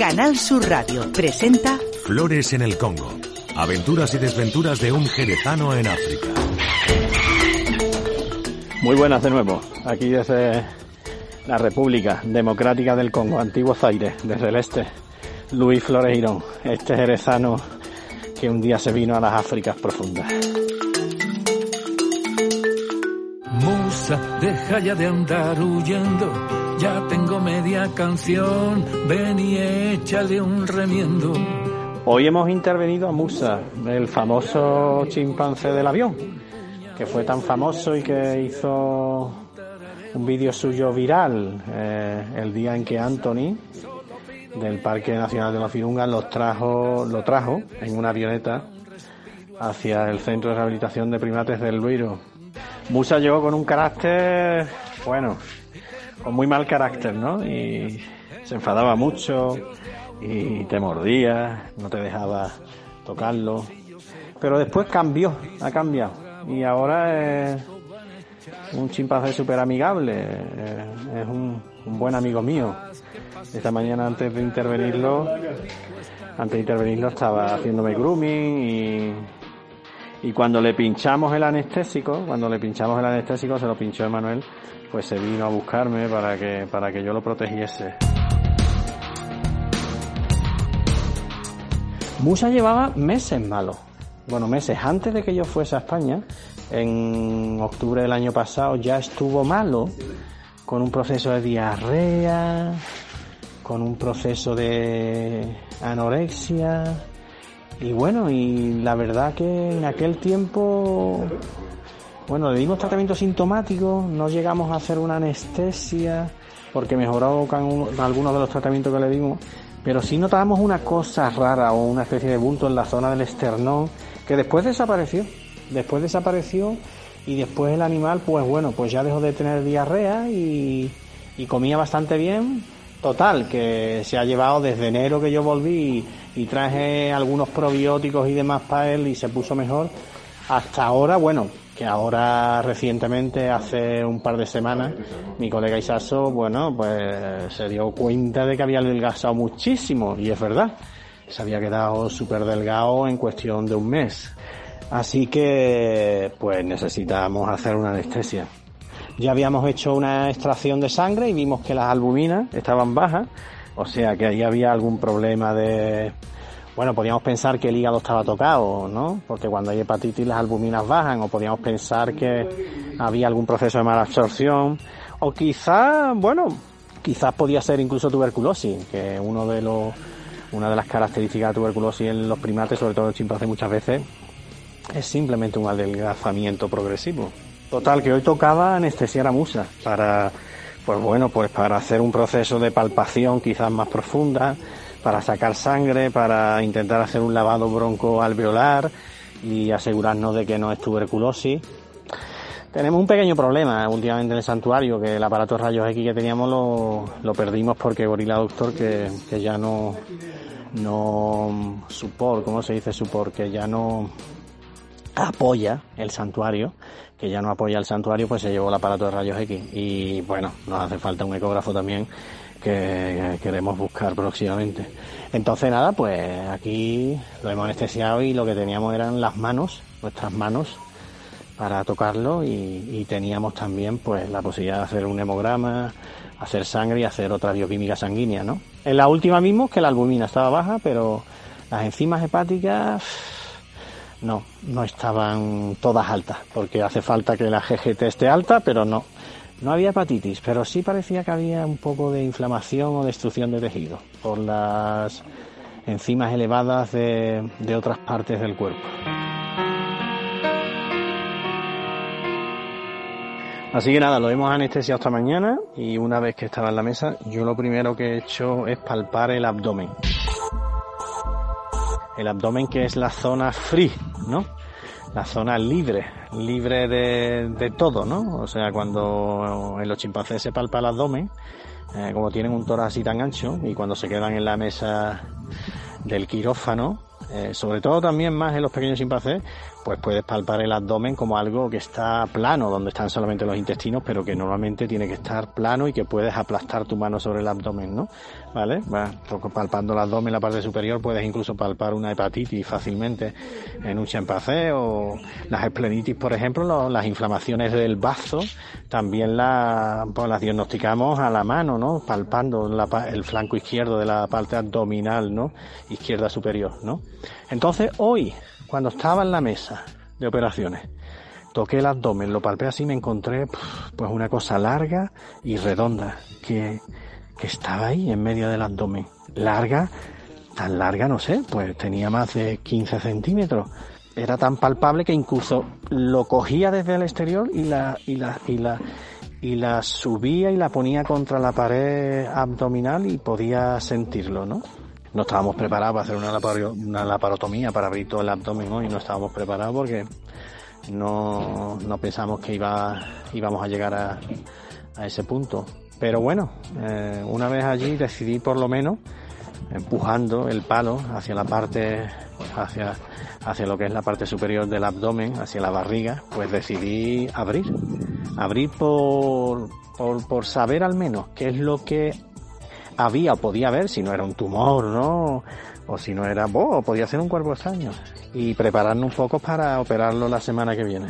Canal Sur Radio presenta Flores en el Congo. Aventuras y desventuras de un jerezano en África. Muy buenas de nuevo, aquí desde la República Democrática del Congo, Antiguo Zaire, desde el este. Luis Floreiro, este jerezano que un día se vino a las Áfricas profundas. Musa, deja ya de andar huyendo, ya tengo media canción, ven y échale un remiendo. Hoy hemos intervenido a Musa, el famoso chimpancé del avión, que fue tan famoso y que hizo un vídeo suyo viral eh, el día en que Anthony del Parque Nacional de los Virungas los trajo, lo trajo en una avioneta hacia el Centro de Rehabilitación de Primates del Luiro. Musa llegó con un carácter, bueno, con muy mal carácter, ¿no? Y se enfadaba mucho y te mordía, no te dejaba tocarlo. Pero después cambió, ha cambiado. Y ahora es un chimpancé súper amigable, eh, es un, un buen amigo mío. Esta mañana antes de intervenirlo, antes de intervenirlo estaba haciéndome grooming y, y cuando le pinchamos el anestésico, cuando le pinchamos el anestésico, se lo pinchó Emanuel, pues se vino a buscarme para que, para que yo lo protegiese. Musa llevaba meses malos. Bueno, meses antes de que yo fuese a España, en octubre del año pasado ya estuvo malo, con un proceso de diarrea, con un proceso de anorexia. Y bueno, y la verdad que en aquel tiempo, bueno, le dimos tratamiento sintomático, no llegamos a hacer una anestesia, porque mejoró con algunos de los tratamientos que le dimos, pero sí notábamos una cosa rara o una especie de bulto en la zona del esternón, que después desapareció. Después desapareció y después el animal, pues bueno, pues ya dejó de tener diarrea y, y comía bastante bien. Total, que se ha llevado desde enero que yo volví y, y traje algunos probióticos y demás para él y se puso mejor. Hasta ahora, bueno, que ahora recientemente, hace un par de semanas, mi colega Isaso, bueno, pues se dio cuenta de que había adelgazado muchísimo y es verdad. Se había quedado súper delgado en cuestión de un mes. Así que, pues necesitamos hacer una anestesia. Ya habíamos hecho una extracción de sangre y vimos que las albuminas estaban bajas, o sea que ahí había algún problema de... Bueno, podíamos pensar que el hígado estaba tocado, ¿no? Porque cuando hay hepatitis las albuminas bajan, o podíamos pensar que había algún proceso de mala absorción, o quizás, bueno, quizás podía ser incluso tuberculosis, que uno de los, una de las características de tuberculosis en los primates, sobre todo en chimpancés muchas veces, es simplemente un adelgazamiento progresivo. Total, que hoy tocaba anestesiar a Musa para, pues bueno, pues para hacer un proceso de palpación quizás más profunda, para sacar sangre, para intentar hacer un lavado broncoalveolar y asegurarnos de que no es tuberculosis. Tenemos un pequeño problema últimamente en el santuario, que el aparato de rayos X que teníamos lo, lo perdimos porque Gorila Doctor, que, que ya no, no support, ¿cómo se dice support? Que ya no apoya el santuario, que ya no apoya el santuario, pues se llevó el aparato de rayos X. Y bueno, nos hace falta un ecógrafo también que queremos buscar próximamente. Entonces nada, pues aquí lo hemos anestesiado y lo que teníamos eran las manos, nuestras manos, para tocarlo y, teníamos también pues la posibilidad de hacer un hemograma, hacer sangre y hacer otra bioquímica sanguínea, ¿no? En la última vimos que la albumina estaba baja, pero las enzimas hepáticas no, no estaban todas altas, porque hace falta que la GGT esté alta, pero no. No había hepatitis, pero sí parecía que había un poco de inflamación o destrucción de tejido por las enzimas elevadas de, de otras partes del cuerpo. Así que nada, lo hemos anestesiado esta mañana y una vez que estaba en la mesa, yo lo primero que he hecho es palpar el abdomen. El abdomen que es la zona free, ¿no? La zona libre, libre de, de todo, ¿no? O sea, cuando en los chimpancés se palpa el abdomen, eh, como tienen un tórax así tan ancho, y cuando se quedan en la mesa del quirófano, eh, sobre todo también más en los pequeños chimpancés, pues puedes palpar el abdomen como algo que está plano, donde están solamente los intestinos, pero que normalmente tiene que estar plano y que puedes aplastar tu mano sobre el abdomen, ¿no? ¿Vale? palpando el abdomen, la parte superior, puedes incluso palpar una hepatitis fácilmente en un champacé o las esplenitis, por ejemplo, las inflamaciones del bazo, también la, pues las diagnosticamos a la mano, ¿no? Palpando el flanco izquierdo de la parte abdominal, ¿no? Izquierda superior, ¿no? Entonces, hoy, cuando estaba en la mesa de operaciones, toqué el abdomen, lo palpé así, me encontré pues una cosa larga y redonda que, que estaba ahí en medio del abdomen. Larga, tan larga, no sé, pues tenía más de 15 centímetros. Era tan palpable que incluso lo cogía desde el exterior y la, y la, y la, y la subía y la ponía contra la pared abdominal y podía sentirlo, ¿no? No estábamos preparados para hacer una, laparotomía para abrir todo el abdomen hoy, no estábamos preparados porque no, no pensamos que iba, íbamos a llegar a, a ese punto. Pero bueno, eh, una vez allí decidí por lo menos empujando el palo hacia la parte, hacia, hacia lo que es la parte superior del abdomen, hacia la barriga, pues decidí abrir. Abrir por, por, por saber al menos qué es lo que había o podía haber, si no era un tumor, ¿no? O si no era, oh, podía ser un cuerpo extraño. Y prepararnos un poco para operarlo la semana que viene.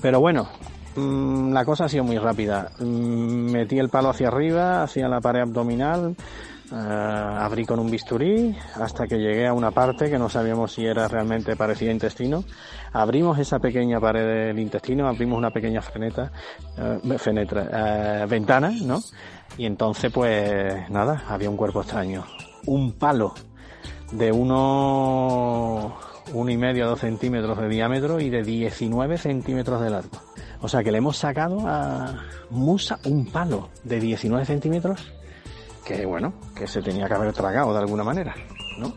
Pero bueno, mm, la cosa ha sido muy rápida. Mm, metí el palo hacia arriba, hacia la pared abdominal, eh, abrí con un bisturí hasta que llegué a una parte que no sabíamos si era realmente parecía intestino. Abrimos esa pequeña pared del intestino, abrimos una pequeña feneta, eh, fenetra, eh, ventana, ¿no? Y entonces, pues nada, había un cuerpo extraño. Un palo de uno, uno y medio a dos centímetros de diámetro y de 19 centímetros de largo. O sea que le hemos sacado a Musa un palo de 19 centímetros que bueno, que se tenía que haber tragado de alguna manera, ¿no?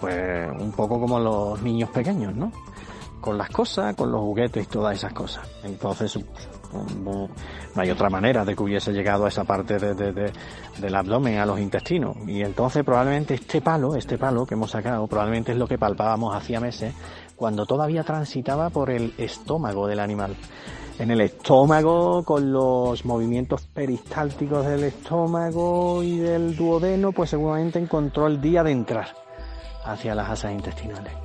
Pues un poco como los niños pequeños, ¿no? Con las cosas, con los juguetes y todas esas cosas. Entonces, no, hay otra manera de que hubiese llegado a esa parte de, del abdomen, a los intestinos. Y entonces probablemente este palo, este palo que hemos sacado, probablemente es lo que palpábamos hacía meses cuando todavía transitaba por el estómago del animal. En el estómago, con los movimientos peristálticos del estómago y del duodeno, pues seguramente encontró el día de entrar hacia las asas intestinales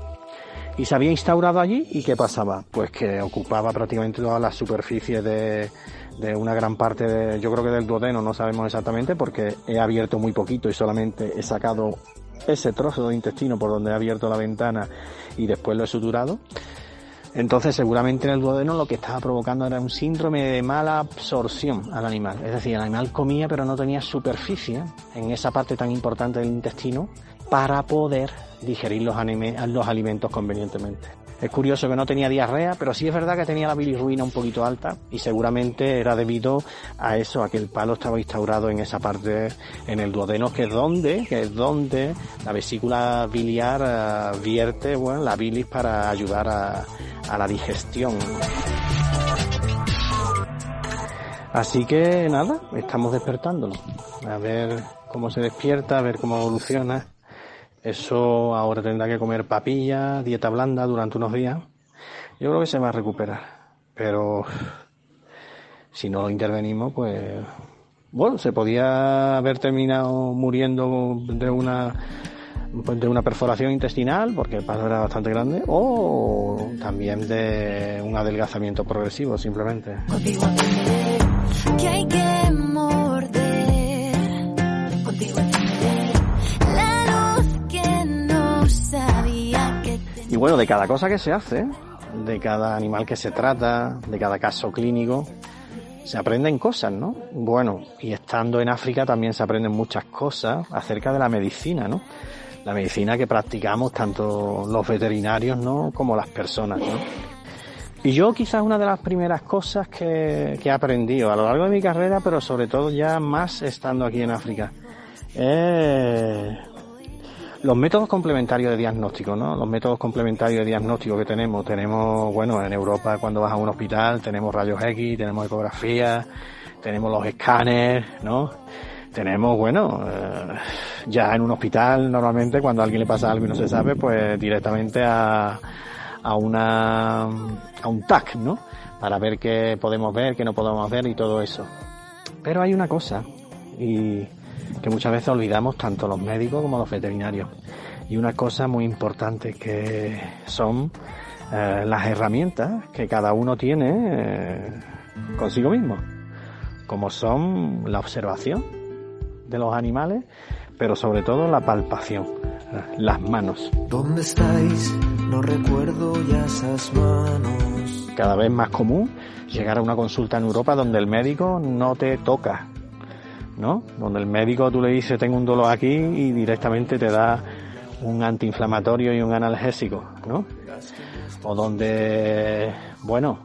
y se había instaurado allí y ¿qué pasaba? Pues que ocupaba prácticamente toda la superficie de, de una gran parte de, yo creo que del duodeno, no sabemos exactamente porque he abierto muy poquito y solamente he sacado ese trozo de intestino por donde he abierto la ventana y después lo he suturado. Entonces seguramente en el duodeno lo que estaba provocando era un síndrome de mala absorción al animal. Es decir, el animal comía pero no tenía superficie en esa parte tan importante del intestino para poder digerir los, los alimentos convenientemente. Es curioso que no tenía diarrea, pero sí es verdad que tenía la bilirruina un poquito alta y seguramente era debido a eso, a que el palo estaba instaurado en esa parte, en el duodeno, que es donde, que es donde la vesícula biliar eh, vierte, bueno, la bilis para ayudar a, a la digestión. Así que nada, estamos despertándolo. A ver cómo se despierta, a ver cómo evoluciona. Eso ahora tendrá que comer papilla, dieta blanda durante unos días. Yo creo que se va a recuperar. Pero si no intervenimos, pues bueno, se podía haber terminado muriendo de una pues, de una perforación intestinal, porque el palo era bastante grande, o también de un adelgazamiento progresivo, simplemente. Bueno, de cada cosa que se hace, de cada animal que se trata, de cada caso clínico, se aprenden cosas, ¿no? Bueno, y estando en África también se aprenden muchas cosas acerca de la medicina, ¿no? La medicina que practicamos tanto los veterinarios, ¿no? Como las personas, ¿no? Y yo quizás una de las primeras cosas que, que he aprendido a lo largo de mi carrera, pero sobre todo ya más estando aquí en África, es los métodos complementarios de diagnóstico, ¿no? Los métodos complementarios de diagnóstico que tenemos, tenemos, bueno, en Europa cuando vas a un hospital tenemos rayos X, tenemos ecografías, tenemos los escáneres, ¿no? Tenemos, bueno, eh, ya en un hospital normalmente cuando alguien le pasa algo y no se sabe, pues directamente a, a una a un TAC, ¿no? Para ver qué podemos ver, qué no podemos ver y todo eso. Pero hay una cosa y que muchas veces olvidamos tanto los médicos como los veterinarios. Y una cosa muy importante que son eh, las herramientas que cada uno tiene eh, consigo mismo, como son la observación de los animales, pero sobre todo la palpación, eh, las manos. ¿Dónde estáis? No recuerdo ya esas manos. Cada vez más común llegar a una consulta en Europa donde el médico no te toca, ¿no? Donde el médico tú le dices tengo un dolor aquí y directamente te da un antiinflamatorio y un analgésico, ¿no? O donde, bueno,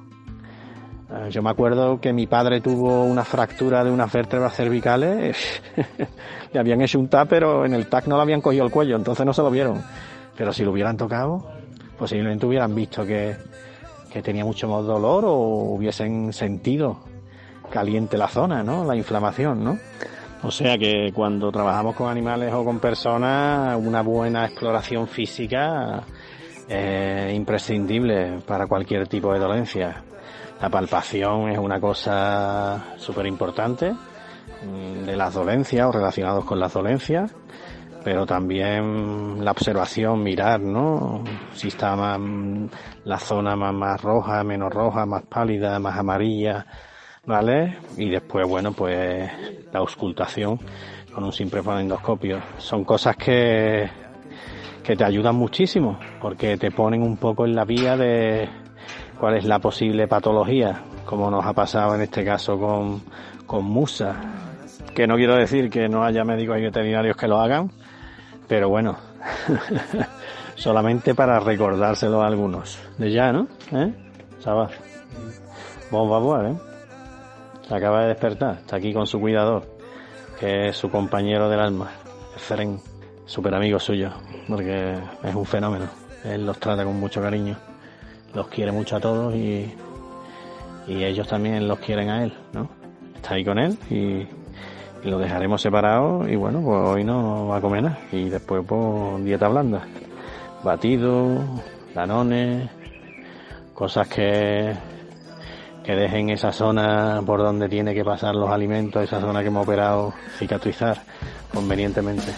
eh, yo me acuerdo que mi padre tuvo una fractura de unas vértebras cervicales, le habían hecho un TAC, pero en el TAC no le habían cogido el cuello, entonces no se lo vieron. Pero si lo hubieran tocado, posiblemente hubieran visto que, que tenía mucho más dolor o hubiesen sentido caliente la zona, ¿no? La inflamación, ¿no? O sea que cuando trabajamos con animales o con personas, una buena exploración física es imprescindible para cualquier tipo de dolencia. La palpación es una cosa súper importante mm, de las dolencias o relacionados con las dolencias, pero también la observación, mirar, ¿no? Si está más, la zona más, más roja, menos roja, más pálida, más amarilla, ¿vale? Y después, bueno, pues la auscultación con un simple fonendoscopio. Son cosas que, que te ayudan muchísimo, porque te ponen un poco en la vía de cuál es la posible patología, como nos ha pasado en este caso con, con Musa. Que no quiero decir que no haya médicos y veterinarios que lo hagan, pero bueno, solamente para recordárselo a algunos. De ya, ¿no? ¿Eh? Sabas. Bomba, ¿eh? Se acaba de despertar, está aquí con su cuidador, que es su compañero del alma, Feren, súper amigo suyo, porque es un fenómeno. Él los trata con mucho cariño, los quiere mucho a todos y, y ellos también los quieren a él, ¿no? Está ahí con él y, y lo dejaremos separado y bueno, pues hoy no va a comer nada y después pues dieta blanda, batido, danones, cosas que que dejen esa zona por donde tiene que pasar los alimentos, esa zona que hemos operado, cicatrizar convenientemente.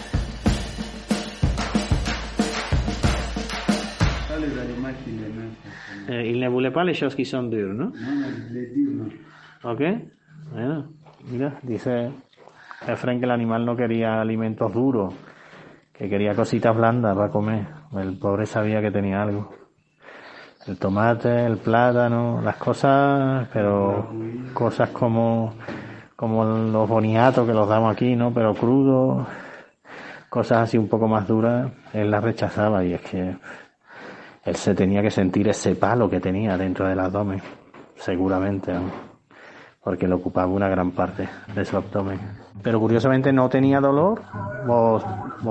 Eh, il ne voulait pas les choses qui sont dures, ¿no? ¿Ok? Bueno, mira, dice Efren que el animal no quería alimentos duros, que quería cositas blandas para comer. El pobre sabía que tenía algo el tomate, el plátano, las cosas, pero cosas como, como los boniatos que los damos aquí, ¿no? Pero crudos, cosas así un poco más duras, él las rechazaba y es que él se tenía que sentir ese palo que tenía dentro del abdomen, seguramente, porque le ocupaba una gran parte de su abdomen. Pero curiosamente no tenía dolor, o,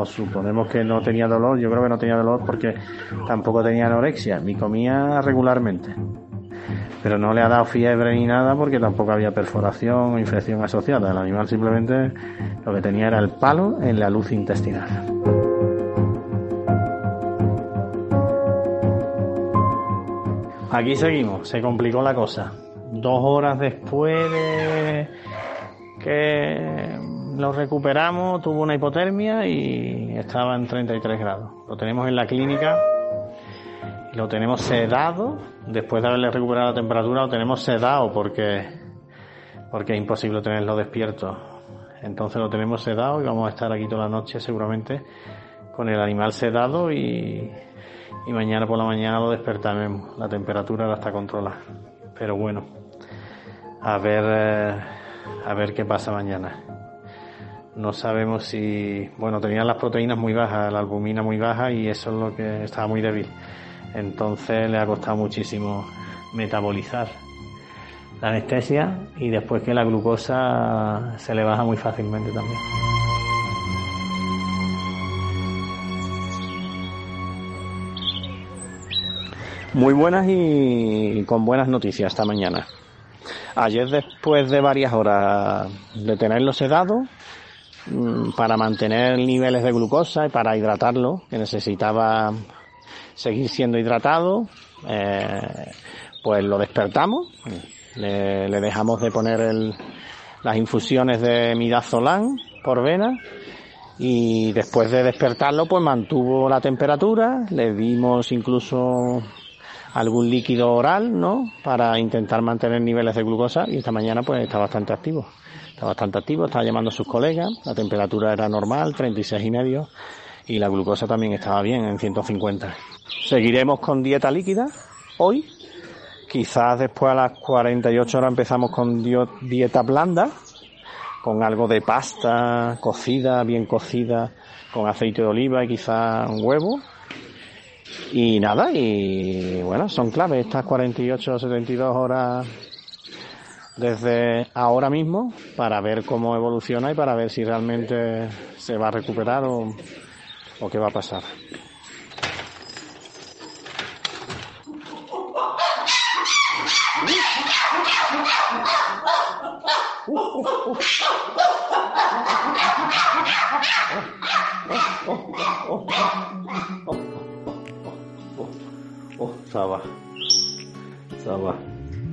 suponemos que no tenía dolor, yo creo que no tenía dolor porque tampoco tenía anorexia, ni comía regularmente. Pero no le ha dado fiebre ni nada porque tampoco había perforación o infección asociada. El animal simplemente lo que tenía era el palo en la luz intestinal. Aquí seguimos, se complicó la cosa dos horas después de lo recuperamos, tuvo una hipotermia y estaba en 33 grados. Lo tenemos en la clínica, lo tenemos sedado, después de haberle recuperado la temperatura, lo tenemos sedado porque, porque es imposible tenerlo despierto. Entonces lo tenemos sedado y vamos a estar aquí toda la noche seguramente con el animal sedado y, y mañana por la mañana lo despertaremos. La temperatura la está controlada. Pero bueno, a ver, eh, a ver qué pasa mañana. No sabemos si, bueno, tenía las proteínas muy bajas, la albumina muy baja y eso es lo que estaba muy débil. Entonces le ha costado muchísimo metabolizar la anestesia y después que la glucosa se le baja muy fácilmente también. Muy buenas y con buenas noticias esta mañana. Ayer después de varias horas de tenerlo sedado, mm, para mantener niveles de glucosa y para hidratarlo, que necesitaba seguir siendo hidratado, eh, pues lo despertamos, le, dejamos de poner el, las infusiones de midazolam por vena y después de despertarlo pues mantuvo la temperatura, le dimos incluso algún líquido oral, ¿no? Para intentar mantener niveles de glucosa y esta mañana pues está bastante activo. Está bastante activo, está llamando a sus colegas, la temperatura era normal, 36 y medio y la glucosa también estaba bien en 150. Seguiremos con dieta líquida hoy. Quizás después a las 48 horas empezamos con dieta blanda, con algo de pasta cocida, bien cocida, con aceite de oliva y quizás un huevo y nada, y bueno, son claves estas 48 o 72 horas desde ahora mismo para ver cómo evoluciona y para ver si realmente se va a recuperar o, o qué va a pasar. Saba. Saba.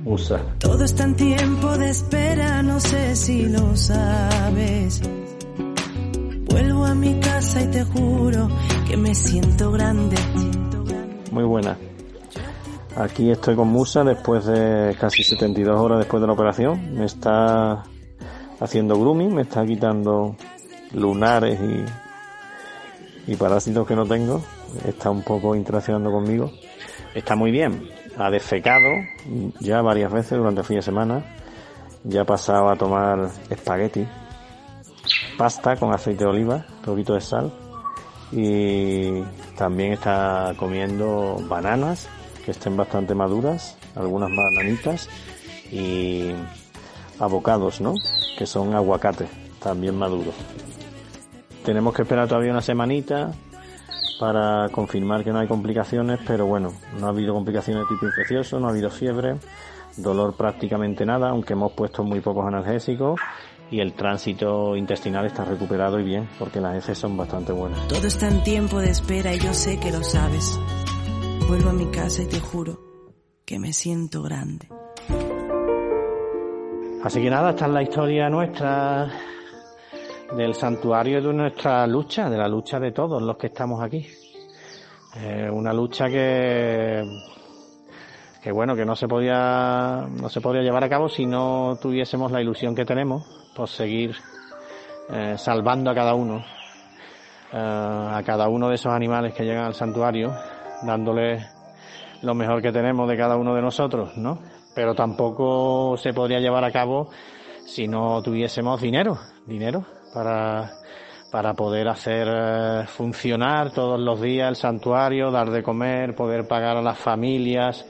Usa. Todo está en tiempo de espera, no sé si lo sabes. Vuelvo a mi casa y te juro que me siento grande. Muy buena. Aquí estoy con Musa después de casi 72 horas después de la operación. Me está haciendo grooming, me está quitando lunares y, y parásitos que no tengo. Está un poco interaccionando conmigo está muy bien. Ha defecado ya varias veces durante el fin de semana. Ya ha pasado a tomar espagueti, pasta con aceite de oliva, un poquito de sal. Y también está comiendo bananas que estén bastante maduras, algunas bananitas y abocados, ¿no? Que son aguacates, también maduros. Tenemos que esperar todavía una semanita para confirmar que no hay complicaciones, pero bueno, no ha habido complicaciones de tipo infeccioso, no ha habido fiebre, dolor prácticamente nada, aunque hemos puesto muy pocos analgésicos y el tránsito intestinal está recuperado y bien, porque las heces son bastante buenas. Todo está en tiempo de espera y yo sé que lo sabes. Vuelvo a mi casa y te juro que me siento grande. Así que nada, esta es la historia nuestra del santuario de nuestra lucha, de la lucha de todos los que estamos aquí. Eh, una lucha que, que bueno, que no se podía, no se podía llevar a cabo si no tuviésemos la ilusión que tenemos por seguir eh, salvando a cada uno, eh, a cada uno de esos animales que llegan al santuario, dándole lo mejor que tenemos de cada uno de nosotros, ¿no? Pero tampoco se podría llevar a cabo si no tuviésemos dinero, dinero para, para poder hacer eh, funcionar todos los días el santuario, dar de comer, poder pagar a las familias,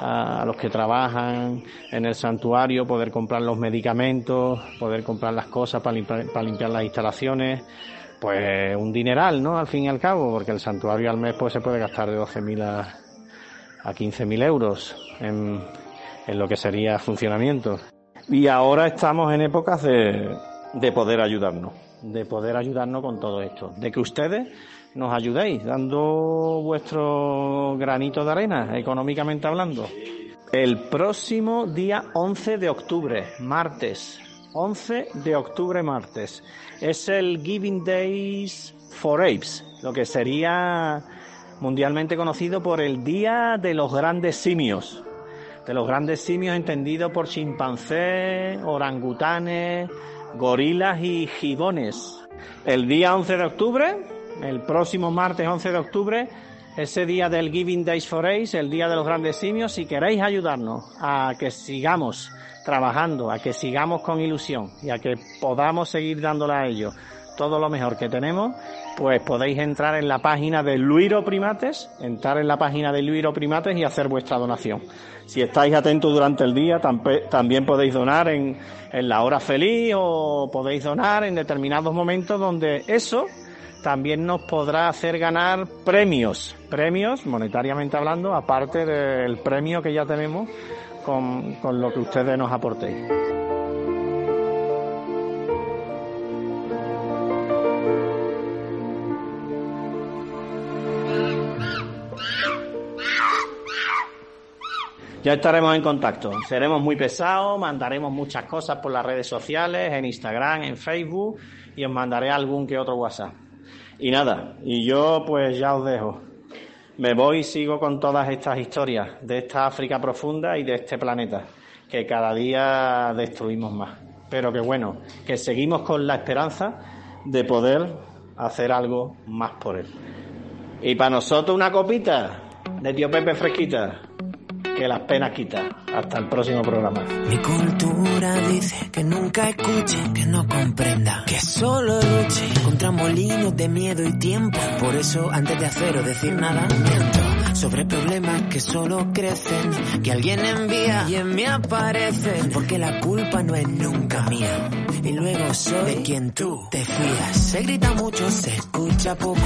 a los que trabajan en el santuario, poder comprar los medicamentos, poder comprar las cosas para limpiar, las instalaciones, pues un dineral, ¿no? Al fin y al cabo, porque el santuario al mes pues se puede gastar de 12.000 a, a 15.000 euros en, en lo que sería funcionamiento. Y ahora estamos en épocas de, de poder ayudarnos, de poder ayudarnos con todo esto, de que ustedes nos ayudéis dando vuestro granito de arena, económicamente hablando. El próximo día 11 de octubre, martes, 11 de octubre, martes, es el Giving Days for Apes, lo que sería mundialmente conocido por el Día de los Grandes Simios. De los grandes simios entendido por chimpancés, orangutanes, gorilas y gibones. El día 11 de octubre, el próximo martes 11 de octubre, ese día del Giving Days for Ace, el día de los grandes simios, si queréis ayudarnos a que sigamos trabajando, a que sigamos con ilusión y a que podamos seguir dándole a ellos todo lo mejor que tenemos, pues podéis entrar en la página de Luiro Primates, entrar en la página de Luiro Primates y hacer vuestra donación. Si estáis atentos durante el día, también podéis donar en, en la hora feliz o podéis donar en determinados momentos donde eso también nos podrá hacer ganar premios, premios monetariamente hablando, aparte del premio que ya tenemos con, con lo que ustedes nos aportéis. Ya estaremos en contacto. Seremos muy pesados, mandaremos muchas cosas por las redes sociales, en Instagram, en Facebook y os mandaré algún que otro WhatsApp. Y nada, y yo pues ya os dejo. Me voy y sigo con todas estas historias de esta África profunda y de este planeta, que cada día destruimos más. Pero que bueno, que seguimos con la esperanza de poder hacer algo más por él. Y para nosotros una copita de tío Pepe fresquita, que las penas quita. Hasta el próximo programa. Mi cultura dice que nunca escuche, que no comprenda, que solo luche contra molinos de miedo y tiempo. Por eso, antes de hacer o decir nada, miento sobre problemas que solo crecen, que alguien envía y en mí aparecen, porque la culpa no es nunca mía. Y luego soy de quien tú te fías. Se grita mucho, se escucha poco,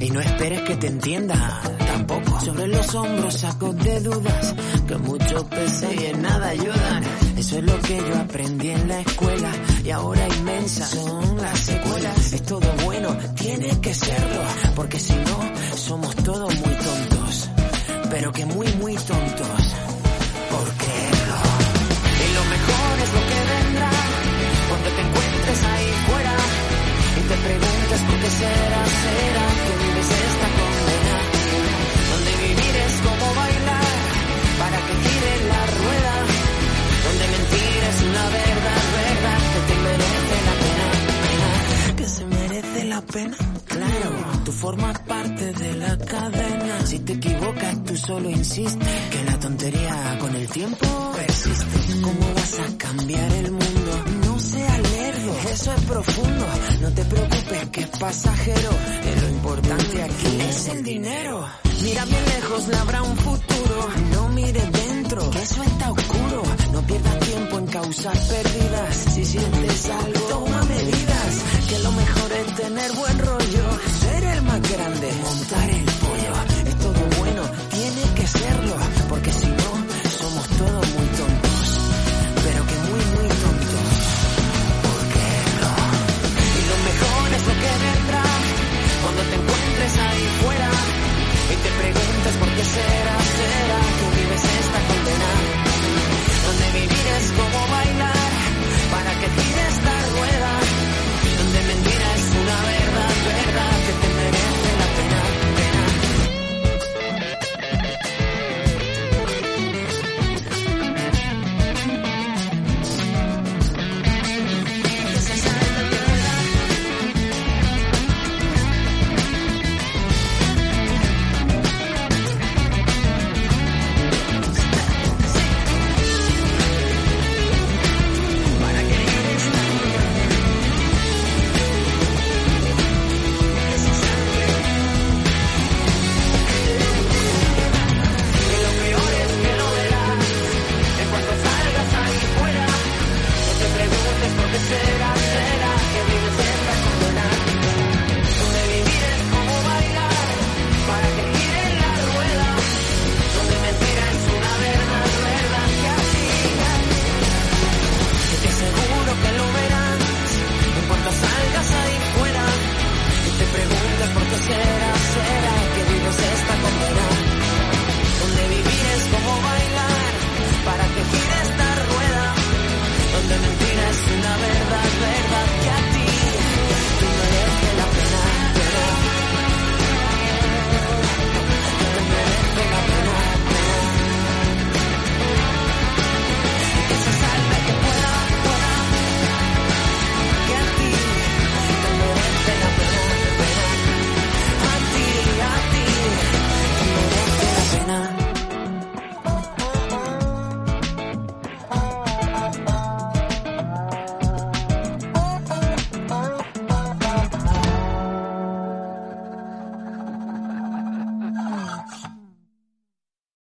y no esperes que te entienda tampoco. Sobre los hombros saco de dudas, que mucho pese y en nada ayudan. Eso es lo que yo aprendí en la escuela, y ahora inmensas son las secuelas. Es todo bueno, tiene que serlo, porque si no, somos todos muy pero que muy, muy tontos por creerlo. Y lo mejor es lo que vendrá cuando te encuentres ahí fuera y te preguntas por qué será, será Que la tontería con el tiempo persiste. ¿Cómo vas a cambiar el mundo? No seas lerdo, eso es profundo. No te preocupes que es pasajero. Que lo importante aquí es el dinero. Mira bien lejos, le habrá un futuro. No mires dentro, eso está